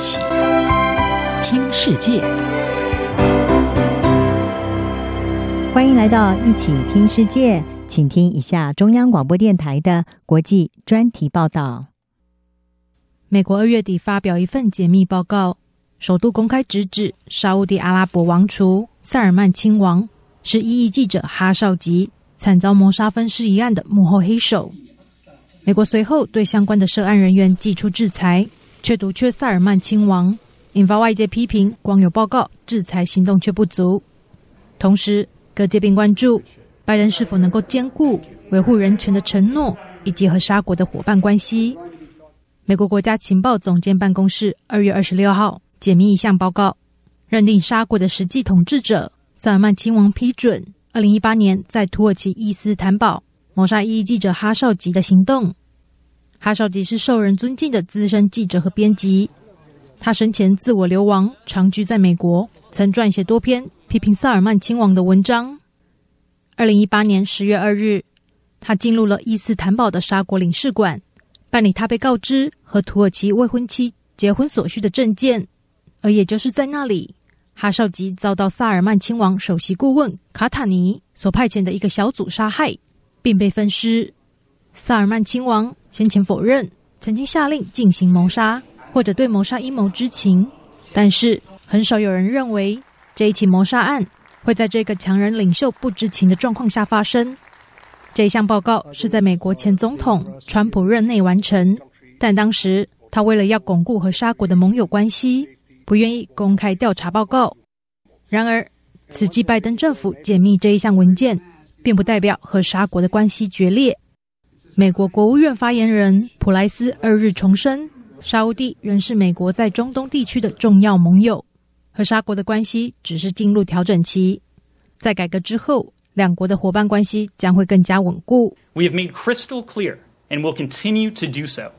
起听世界，欢迎来到一起听世界，请听一下中央广播电台的国际专题报道。美国二月底发表一份解密报告，首度公开直指沙乌地阿拉伯王储萨尔曼亲王是异议记者哈绍吉惨遭谋杀分尸一案的幕后黑手。美国随后对相关的涉案人员寄出制裁，却独缺萨尔曼亲王，引发外界批评。光有报告，制裁行动却不足。同时，各界并关注拜登是否能够兼顾维护人权的承诺，以及和沙国的伙伴关系。美国国家情报总监办公室二月二十六号解密一项报告，认定沙国的实际统治者萨尔曼亲王批准二零一八年在土耳其伊斯坦堡。谋杀一记者哈绍吉的行动。哈绍吉是受人尊敬的资深记者和编辑，他生前自我流亡，长居在美国，曾撰写多篇批评萨尔曼亲王的文章。二零一八年十月二日，他进入了伊斯坦堡的沙国领事馆，办理他被告知和土耳其未婚妻结婚所需的证件，而也就是在那里，哈绍吉遭到萨尔曼亲王首席顾问卡塔尼所派遣的一个小组杀害。并被分尸。萨尔曼亲王先前否认曾经下令进行谋杀，或者对谋杀阴谋知情，但是很少有人认为这一起谋杀案会在这个强人领袖不知情的状况下发生。这一项报告是在美国前总统川普任内完成，但当时他为了要巩固和沙国的盟友关系，不愿意公开调查报告。然而，此际拜登政府解密这一项文件。并不代表和沙国的关系决裂。美国国务院发言人普莱斯二日重申，沙乌地仍是美国在中东地区的重要盟友，和沙国的关系只是进入调整期。在改革之后，两国的伙伴关系将会更加稳固。We have made crystal clear and will continue to do so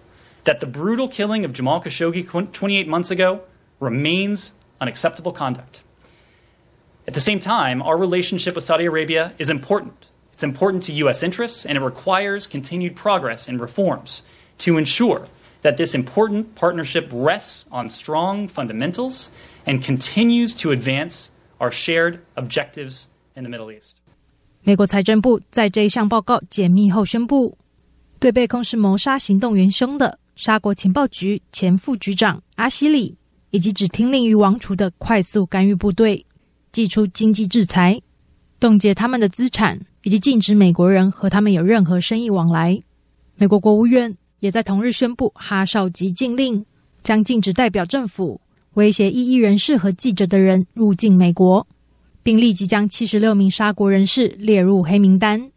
that the brutal killing of Jamal Khashoggi 28 months ago remains unacceptable conduct. At the same time, our relationship with Saudi Arabia is important. It's important to U.S. interests, and it requires continued progress and reforms to ensure that this important partnership rests on strong fundamentals and continues to advance our shared objectives in the Middle East. 美国财政部在这一项报告解密后宣布，对被控是谋杀行动元凶的沙国情报局前副局长阿希里，以及只听令于王储的快速干预部队。祭出经济制裁，冻结他们的资产， 以及禁止美国人和他们有任何生意往来。美国国务院也在同日宣布，哈绍级禁令将禁止代表政府威胁异议人士和记者的人入境美国，并立即将七十六名沙国人士列入黑名单。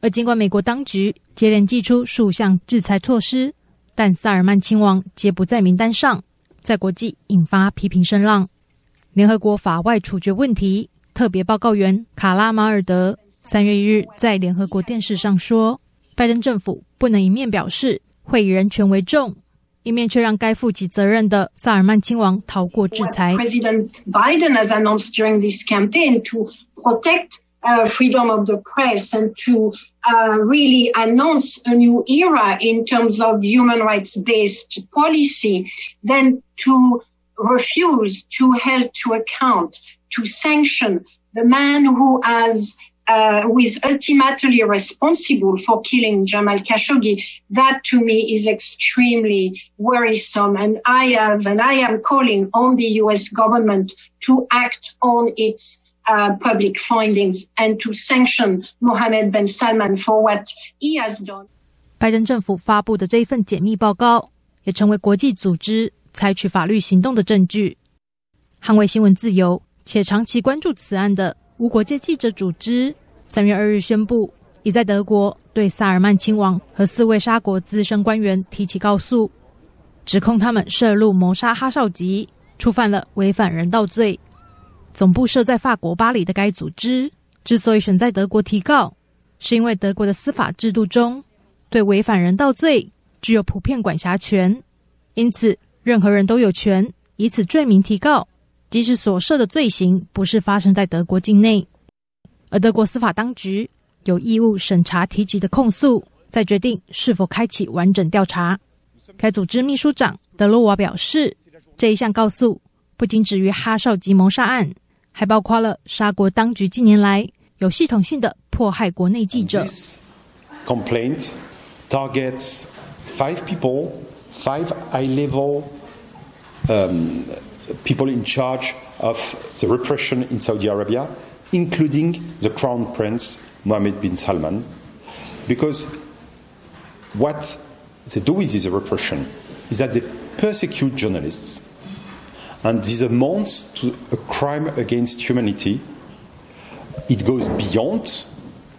而尽管美国当局接连祭出数项制裁措施，但萨尔曼亲王皆不在名单上，在国际引发批评声浪。联合国法外处决问题特别报告员卡拉马尔德三月一日在联合国电视上说：“拜登政府不能一面表示会以人权为重，一面却让该负起责任的萨尔曼亲王逃过制裁。” President Biden has announced during this campaign to protect freedom of the press and to really announce a new era in terms of human rights based policy, then to refuse to hold to account, to sanction the man who has, uh, who is ultimately responsible for killing Jamal Khashoggi. That to me is extremely worrisome. And I have, and I am calling on the U.S. government to act on its uh, public findings and to sanction Mohammed bin Salman for what he has done. 拜登政府发布的这一份解密报告，也成为国际组织。采取法律行动的证据，捍卫新闻自由且长期关注此案的 无国界记者组织，三月二日宣布，已在德国对萨尔曼亲王和四位沙国资深官员提起告诉，指控他们涉入谋杀哈少吉，触犯了违反人道罪。总部设在法国巴黎的该组织之所以选在德国提告，是因为德国的司法制度中对违反人道罪具有普遍管辖权，因此。任何人都有权以此罪名提告，即使所涉的罪行不是发生在德国境内。而德国司法当局有义务审查提及的控诉，再决定是否开启完整调查。该组织秘书长德洛瓦表示，这一项告诉，不仅止于哈绍吉谋杀案，还包括了沙国当局近年来有系统性的迫害国内记者。Complaint targets five people, five i live all people in charge of the repression in Saudi Arabia, including the Crown Prince Mohammed bin Salman, because what they do with this repression is that they persecute journalists. And this amounts to a crime against humanity. It goes beyond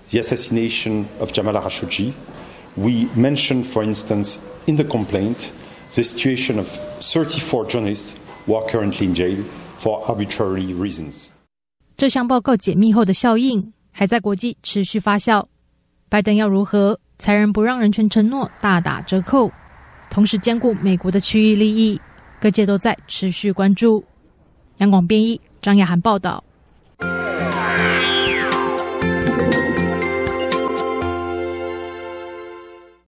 the assassination of Jamal Khashoggi. We mentioned, for instance, in the complaint, the situation of 34 journalists who are currently in jail for arbitrary reasons. 这项报告解密后的效应还在国际持续发酵。拜登要如何才能不让人权承诺大打折扣？同时兼顾美国的区域利益，各界都在持续关注。央广编译张雅涵报道。